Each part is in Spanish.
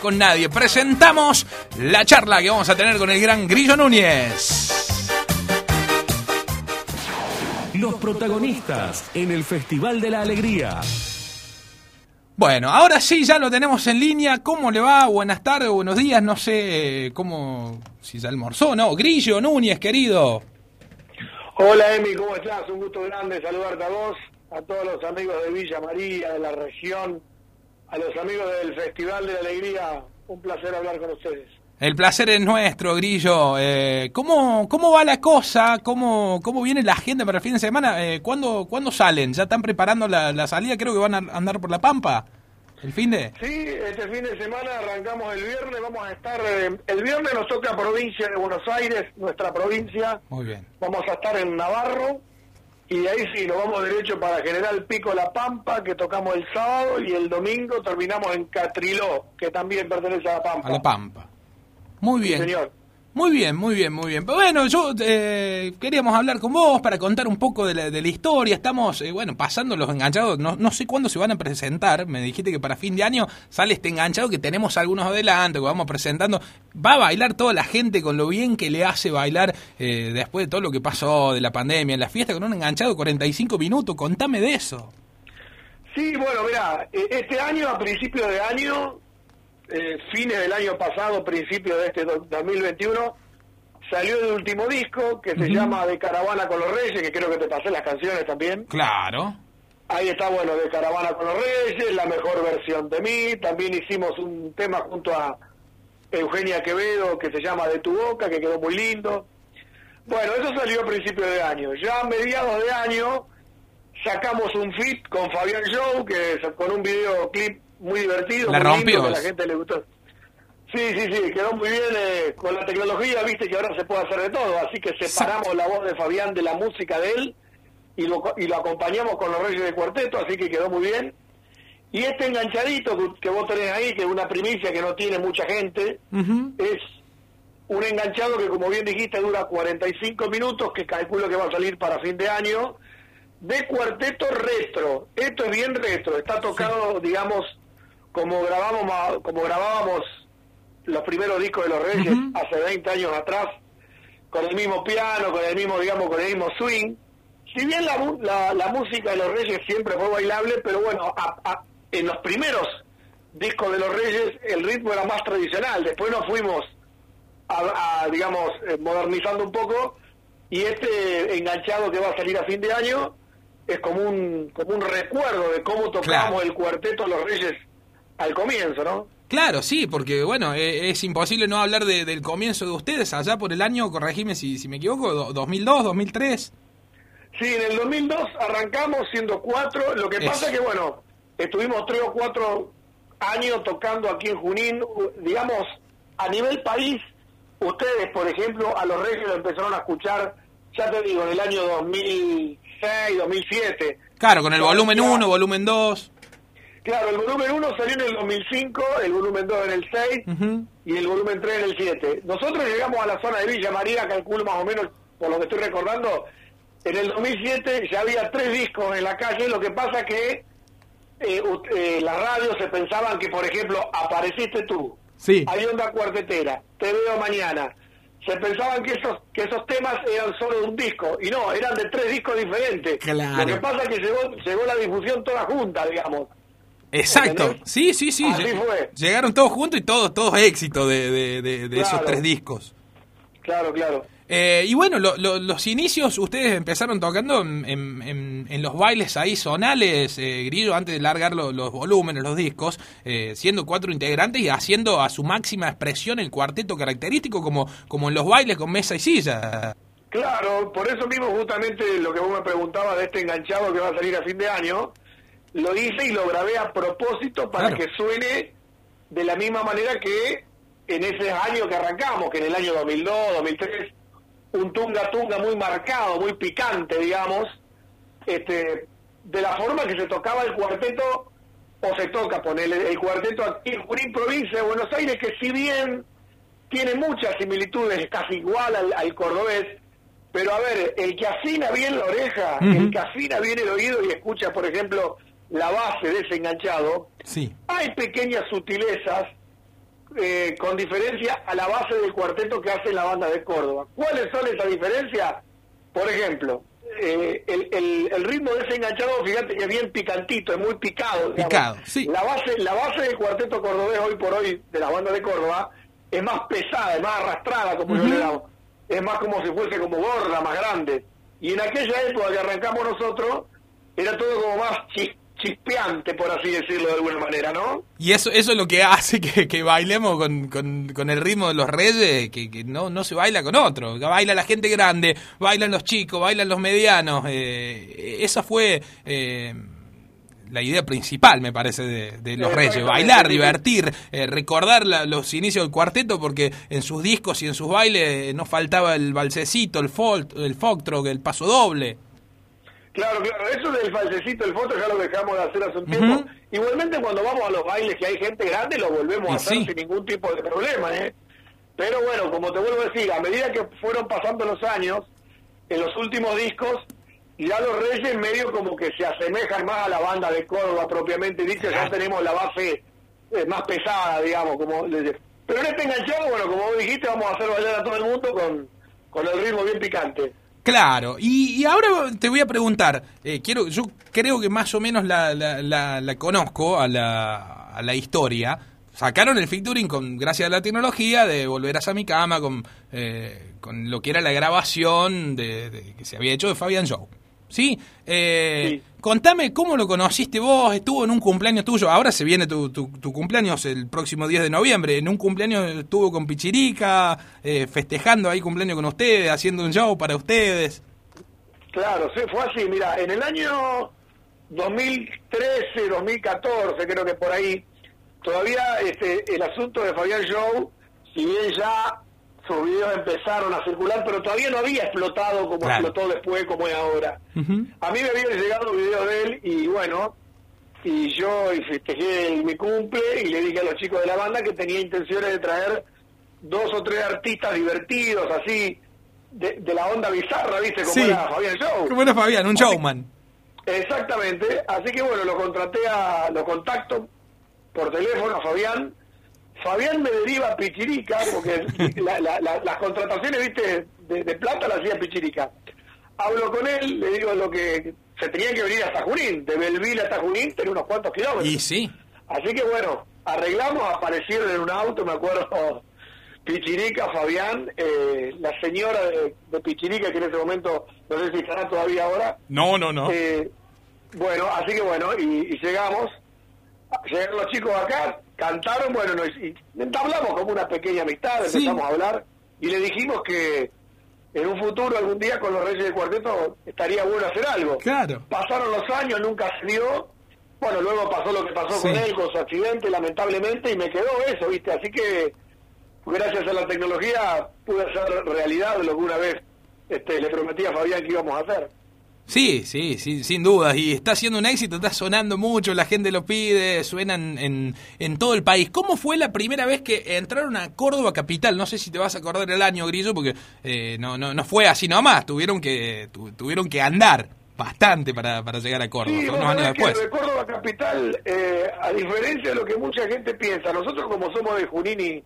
con nadie. Presentamos la charla que vamos a tener con el gran Grillo Núñez. Los protagonistas en el Festival de la Alegría. Bueno, ahora sí, ya lo tenemos en línea. ¿Cómo le va? Buenas tardes, buenos días. No sé eh, cómo, si ya almorzó, ¿no? Grillo Núñez, querido. Hola, Emi, ¿cómo estás? Un gusto grande saludarte a vos, a todos los amigos de Villa María, de la región, a los amigos del Festival de la Alegría. Un placer hablar con ustedes. El placer es nuestro, Grillo. Eh, ¿cómo, ¿Cómo va la cosa? ¿Cómo, cómo viene la gente para el fin de semana? Eh, ¿cuándo, ¿Cuándo salen? ¿Ya están preparando la, la salida? Creo que van a andar por la Pampa. ¿El fin de? Sí, este fin de semana arrancamos el viernes, vamos a estar, eh, el viernes nos toca provincia de Buenos Aires, nuestra provincia. Muy bien. Vamos a estar en Navarro y de ahí sí, nos vamos derecho para General Pico La Pampa, que tocamos el sábado y el domingo terminamos en Catriló, que también pertenece a La Pampa. A La Pampa. Muy bien. Sí, señor. Muy bien, muy bien, muy bien. Pero bueno, yo eh, queríamos hablar con vos para contar un poco de la, historia. Estamos, eh, bueno, pasando los enganchados. No, no sé cuándo se van a presentar. Me dijiste que para fin de año sale este enganchado que tenemos algunos adelante, que vamos presentando. Va a bailar toda la gente con lo bien que le hace bailar eh, después de todo lo que pasó de la pandemia en la fiesta con un enganchado de 45 minutos. Contame de eso. Sí, bueno, mira, eh, este año, a principio de año, eh, fines del año pasado, principio de este do- 2021, salió el último disco que se llama De Caravana con los Reyes, que creo que te pasé las canciones también. Claro. Ahí está, bueno, De Caravana con los Reyes, la mejor versión de mí. También hicimos un tema junto a Eugenia Quevedo que se llama De tu boca, que quedó muy lindo. Bueno, eso salió a principio de año. Ya a mediados de año sacamos un fit con Fabián Show, que es con un videoclip muy divertido. La muy lindo, rompió. que a la gente le gustó. Sí, sí, sí, quedó muy bien eh, con la tecnología, viste que ahora se puede hacer de todo, así que separamos la voz de Fabián de la música de él y lo, y lo acompañamos con los Reyes de Cuarteto, así que quedó muy bien. Y este enganchadito que, que vos tenés ahí, que es una primicia que no tiene mucha gente, es un enganchado que, como bien dijiste, dura 45 minutos, que calculo que va a salir para fin de año, de cuarteto retro. Esto es bien retro, está tocado, digamos, como grabamos como grabábamos los primeros discos de los Reyes hace 20 años atrás, con el mismo piano, con el mismo, digamos, con el mismo swing. Si bien la, la, la música de los Reyes siempre fue bailable, pero bueno, a- a- en los primeros discos de los Reyes el ritmo era más tradicional. Después nos fuimos, a, a, digamos, eh, modernizando un poco y este enganchado que va a salir a fin de año es como un, como un recuerdo de cómo tocábamos Claro. el cuarteto Los Reyes al comienzo, ¿no? Claro, sí, porque bueno, eh, es imposible no hablar de- del comienzo de ustedes allá por el año, corregime si, si me equivoco, do- 2002, 2003. Sí, en el 2002 arrancamos siendo cuatro. Lo que pasa que, bueno, estuvimos tres o cuatro años tocando aquí en Junín. Digamos, a nivel país, ustedes, por ejemplo, a los Reyes lo empezaron a escuchar, ya te digo, en el año 2006, 2007. Claro, con el volumen Ya. 1, volumen 2. Claro, el volumen 1 salió en el 2005, el volumen 2 en el 6 Ujú. y el volumen 3 en el 7. Nosotros llegamos a la zona de Villa María, calculo más o menos, por lo que estoy recordando, en el 2007 ya había tres discos en la calle, lo que pasa que eh, eh, las radios se pensaban que, por ejemplo, apareciste tú, Sí. hay onda cuartetera, te veo mañana. Se pensaban que esos que esos temas eran solo de un disco, y no, eran de tres discos diferentes. Claro. Lo que pasa es que llegó, llegó la difusión toda junta, digamos. Exacto. ¿Entendés? Sí, sí, sí. Así fue. Llegaron todos juntos y todos, todos éxitos de, de, de- de esos tres discos. Claro, claro. Eh, y bueno, lo- lo- los inicios ustedes empezaron tocando en, en- en- en los bailes ahí zonales, eh, Grillo, antes de largar lo- los volúmenes, los discos, eh, siendo cuatro integrantes y haciendo a su máxima expresión el cuarteto característico como, como en los bailes con mesa y silla. Claro, por eso mismo justamente lo que vos me preguntabas de este enganchado que va a salir a fin de año, lo hice y lo grabé a propósito para Claro. que suene de la misma manera que en ese año que arrancamos, que en el año 2002, 2003, un tunga tunga muy marcado, muy picante, digamos, este, de la forma que se tocaba el cuarteto o se toca ponerle el cuarteto aquí en Junín, provincia de Buenos Aires, que si bien tiene muchas similitudes, es casi igual al, al cordobés, pero a ver, el que afina bien la oreja, el que afina bien el oído y escucha, por ejemplo, la base de ese enganchado, Sí. hay pequeñas sutilezas eh, con diferencia a la base del cuarteto que hace la banda de Córdoba. ¿Cuáles son esas diferencias? Por ejemplo, eh, el, el, el, ritmo de ese enganchado, fíjate que es bien picantito, es muy picado. Picado, sí. La base, la base del cuarteto cordobés hoy por hoy, de la banda de Córdoba, es más pesada, es más arrastrada, como yo le damos. Es más como si fuese como gorda, más grande. Y en aquella época que arrancamos nosotros, era todo como más chispeante, por así decirlo de alguna manera, ¿no? Y eso, eso es lo que hace que, que bailemos con, con, el ritmo de los reyes, que, que, no, no se baila con otro. Baila la gente grande, bailan los chicos, bailan los medianos. Eh, esa fue eh, la idea principal, me parece, de, los reyes. Bailar, divertir, eh, recordar los inicios del cuarteto, porque en sus discos y en sus bailes no faltaba el balsecito, el, folk, el el paso doble. Claro, claro, eso del falsecito, el foto ya lo dejamos de hacer hace un tiempo. Igualmente cuando vamos a los bailes que hay gente grande lo volvemos a hacer sin ningún tipo de problema, ¿eh? Pero bueno, como te vuelvo a decir, a medida que fueron pasando los años, en los últimos discos, ya los Reyes medio como que se asemejan más a la banda de Córdoba propiamente dicho, ya tenemos la base eh, más pesada, digamos, como pero en este enganchado, bueno, como vos dijiste, vamos a hacer bailar a todo el mundo con, con el ritmo bien picante. Claro, y, ahora te voy a preguntar, eh, quiero, yo creo que más o menos la, la, conozco a la, a la historia. Sacaron el featuring con, gracias a la tecnología, de Volverás a mi cama, con, eh, con lo que era la grabación de, que se había hecho de Fabian Show. ¿Sí? Eh, Contame cómo lo conociste vos, estuvo en un cumpleaños tuyo, ahora se viene tu, tu, cumpleaños el próximo 10 de noviembre, en un cumpleaños estuvo con Pichirica, eh, festejando ahí cumpleaños con ustedes, haciendo un show para ustedes. Claro, sí, fue así, mira, en el año 2013, 2014, creo que por ahí, todavía este, el asunto de Fabián Show, si bien ya sus videos empezaron a circular, pero todavía no había explotado como explotó después, como es ahora. A mí me habían llegado videos de él y bueno, y yo festejé mi cumple y le dije a los chicos de la banda que tenía intenciones de traer dos o tres artistas divertidos, así, de, la onda bizarra, ¿viste? Como era Fabián Show. Como era Fabián, un showman. Exactamente, así que bueno, lo contraté a, lo contacto por teléfono a Fabián Fabián me deriva a Pichirica, porque las contrataciones, viste, de, plata las hacía Pichirica. Hablo con él, le digo lo que se tenía que venir hasta Junín, de Belville hasta Junín, tenía unos cuantos kilómetros. Y sí. Así que bueno, arreglamos, aparecieron en un auto, me acuerdo, Pichirica, Fabián, eh, la señora de, Pichirica, que en ese momento, no sé si estará todavía ahora. No, no, no. Eh, bueno, así que bueno, y, y llegamos, llegaron los chicos acá, cantaron, bueno, nos, y entablamos como una pequeña amistad, empezamos a hablar y le dijimos que en un futuro, algún día, con los Reyes del Cuarteto estaría bueno hacer algo. Claro. Pasaron los años, nunca se dio. Bueno, luego pasó lo que pasó con él, con su accidente, lamentablemente, y me quedó eso, ¿viste? Así que, gracias a la tecnología, pude hacer realidad lo que una vez este, le prometí a Fabián que íbamos a hacer. Sí, sí, sí, sin dudas. Y está siendo un éxito, está sonando mucho, la gente lo pide, suenan en, en todo el país. ¿Cómo fue la primera vez que entraron a Córdoba Capital? No sé si te vas a acordar el año, Grillo, porque eh, no, no, no fue así nomás. Tuvieron que, tuvieron que andar bastante para, para llegar a Córdoba, sí, unos años después. de Córdoba Capital, eh, a diferencia de lo que mucha gente piensa, nosotros como somos de Junín y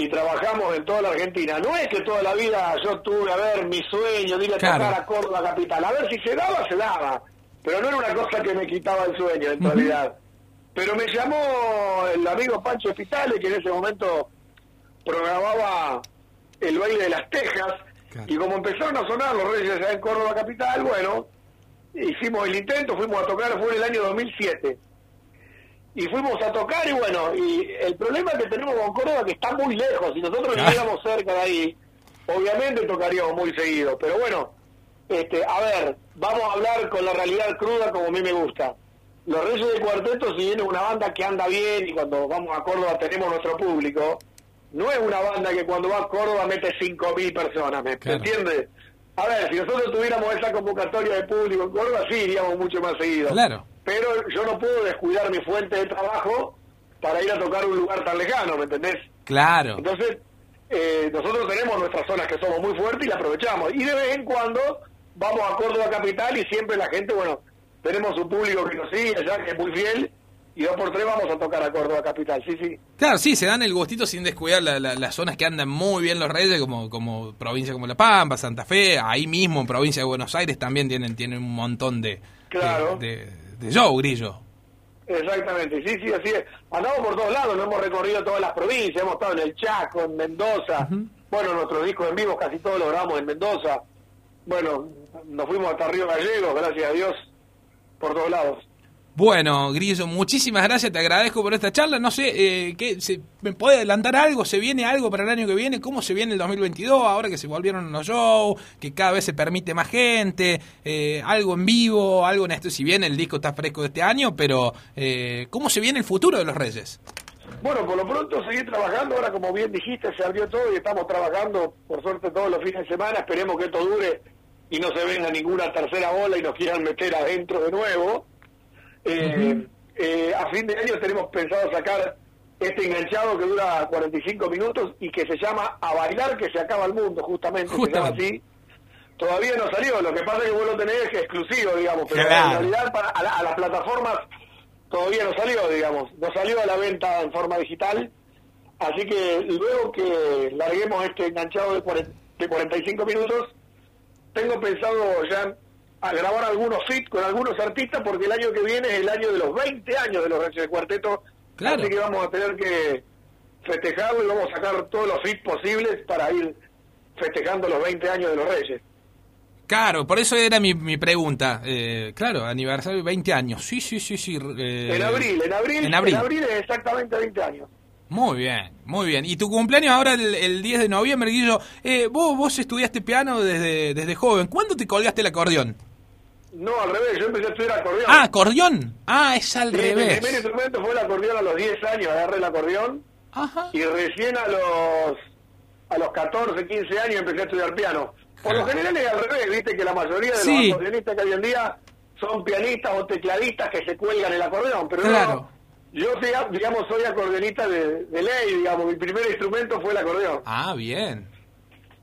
y trabajamos en toda la Argentina. No es que toda la vida yo tuve, a ver, mi sueño de ir a tocar a Córdoba capital. A ver si se daba, se daba. Pero no era una cosa que me quitaba el sueño, en realidad. Pero me llamó el amigo Pancho Hospitales, que en ese momento programaba el baile de las Tejas. Y como empezaron a sonar los Reyes allá en Córdoba capital, bueno, hicimos el intento, fuimos a tocar, fue en el año 2007 y fuimos a tocar y bueno, y el problema que tenemos con Córdoba que está muy lejos, si nosotros viviéramos cerca de ahí, obviamente tocaríamos muy seguido, pero bueno, este, a ver, vamos a hablar con la realidad cruda como a mí me gusta. Los Reyes del Cuarteto, si bien es una banda que anda bien y cuando vamos a Córdoba tenemos nuestro público, no es una banda que cuando va a Córdoba mete 5.000 personas, ¿me, entiendes? A ver, si nosotros tuviéramos esa convocatoria de público en Córdoba, sí iríamos mucho más seguido. Claro pero yo no puedo descuidar mi fuente de trabajo para ir a tocar un lugar tan lejano, ¿me entendés? Claro. Entonces, eh, nosotros tenemos nuestras zonas que somos muy fuertes y las aprovechamos. Y de vez en cuando vamos a Córdoba Capital y siempre la gente, bueno, tenemos un público que nos sigue allá, que es muy fiel, y dos por tres vamos a tocar a Córdoba Capital, sí, sí. Claro, sí, se dan el gustito sin descuidar la- la- las zonas que andan muy bien los Reyes, como, como provincia como La Pampa, Santa Fe, ahí mismo en provincia de Buenos Aires también tienen, tienen un montón de, Claro. de, de, de show, Grillo. Exactamente, sí, sí, así es. Andamos por todos lados, no hemos recorrido todas las provincias, hemos estado en el Chaco, en Mendoza. Bueno, nuestros discos en vivo casi todos los grabamos en Mendoza. Bueno, nos fuimos hasta Río Gallegos, gracias a Dios, por todos lados. Bueno, Grillo, muchísimas gracias, te agradezco por esta charla. No sé, eh, ¿qué, se, ¿me puede adelantar algo? ¿Se viene algo para el año que viene? ¿Cómo se viene el 2022 ahora que se volvieron los shows? Que cada vez se permite más gente, eh, algo en vivo, algo en esto. Si bien el disco está fresco de este año, pero eh, ¿cómo se viene el futuro de los Reyes? Bueno, por lo pronto seguir trabajando, ahora como bien dijiste, se abrió todo y estamos trabajando, por suerte, todos los fines de semana. Esperemos que esto dure y no se venga ninguna tercera ola y nos quieran meter adentro de nuevo. Eh, eh, a fin de año tenemos pensado sacar este enganchado que dura 45 minutos y que se llama A Bailar que se acaba el mundo, justamente, Justamente. se llama así. Todavía no salió, lo que pasa es que vos lo tenés exclusivo, digamos, pero Claro. en realidad para, a, la- a las plataformas todavía no salió, digamos, no salió a la venta en forma digital, así que luego que larguemos este enganchado de, cuaren- de 45 minutos, tengo pensado ya a grabar algunos fit con algunos artistas porque el año que viene es el año de los 20 años de los Reyes del Cuarteto, Claro. así que vamos a tener que festejarlo y vamos a sacar todos los fit posibles para ir festejando los 20 años de los Reyes. Claro, por eso era mi, mi pregunta. Eh, claro, aniversario 20 años. Sí, sí, sí, sí. eh, en abril, en abril, En abril. es exactamente 20 años. Muy bien, muy bien. ¿Y tu cumpleaños ahora el, el 10 de noviembre, Guillo? Eh, vos, vos estudiaste piano desde, desde joven. ¿Cuándo te colgaste el acordeón? No, al revés, yo empecé a estudiar acordeón. Ah, acordeón. Ah, es al Sí, Mi revés. primer instrumento fue el acordeón a los 10 años, agarré el acordeón Ajá. y recién a los a los 14, 15 años empecé a estudiar piano. Por lo general es al revés, viste que la mayoría de Sí. los acordeonistas que hay hoy en día son pianistas o tecladistas que se cuelgan el acordeón, pero Claro. no, yo digamos soy acordeonista de, de ley, digamos, mi primer instrumento fue el acordeón. Ah, bien.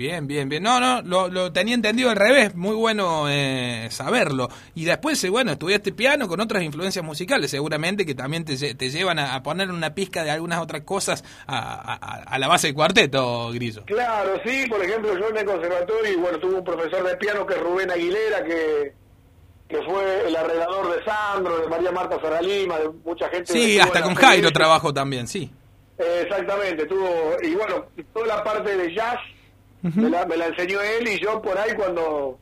Bien, bien, bien. No, no, lo, lo tenía entendido al revés. Muy bueno eh, saberlo. Y después, eh, bueno, estudiaste piano con otras influencias musicales, seguramente que también te, te llevan a, a poner una pizca de algunas otras cosas a, a- a la base del cuarteto, Grillo. Claro, sí, por ejemplo, yo en el conservatorio, y bueno, tuve un profesor de piano que es Rubén Aguilera, que, que fue el arreglador de Sandro, de María Marta Ferralima, de mucha gente. Sí, hasta con Jairo trabajo también, sí. Exactamente, tuvo, y bueno, toda la parte de jazz me, la, me la enseñó él y yo por ahí cuando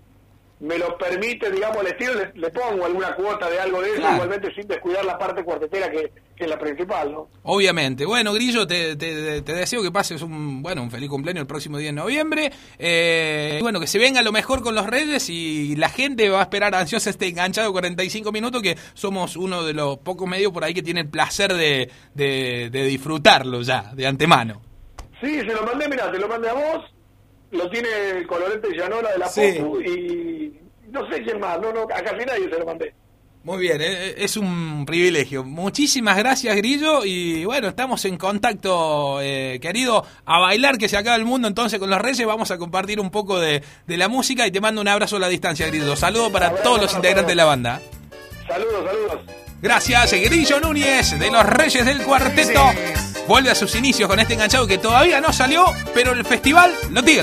me lo permite, digamos, el estilo, le, le pongo alguna cuota de algo de eso, Claro. igualmente sin descuidar la parte cuartetera que, que es la principal, ¿no? Obviamente. Bueno, Grillo, te, te- te deseo que pases un bueno un feliz cumpleaños el próximo día de noviembre. Eh, bueno, que se venga lo mejor con los Reyes y la gente va a esperar ansiosa este enganchado 45 minutos, que somos uno de los pocos medios por ahí que tiene el placer de, de, de disfrutarlo ya, de antemano. Sí, se lo mandé, mira, te lo mandé a vos, lo tiene el colorete Llanola de la Sí. Popu y no sé quién más, no, no, a casi nadie se lo mandé. Muy bien, eh, es un privilegio. Muchísimas gracias, Grillo. Y bueno, estamos en contacto, eh, querido. A bailar que se acaba el mundo entonces con los Reyes. Vamos a compartir un poco de, de la música y te mando un abrazo a la distancia, Grillo. Saludos para Abrazo todos los integrantes de la banda. Saludos, saludos. Gracias, Grillo Núñez de los Reyes del Cuarteto. Vuelve a sus inicios con este enganchado que todavía no salió, pero el festival lo tiene.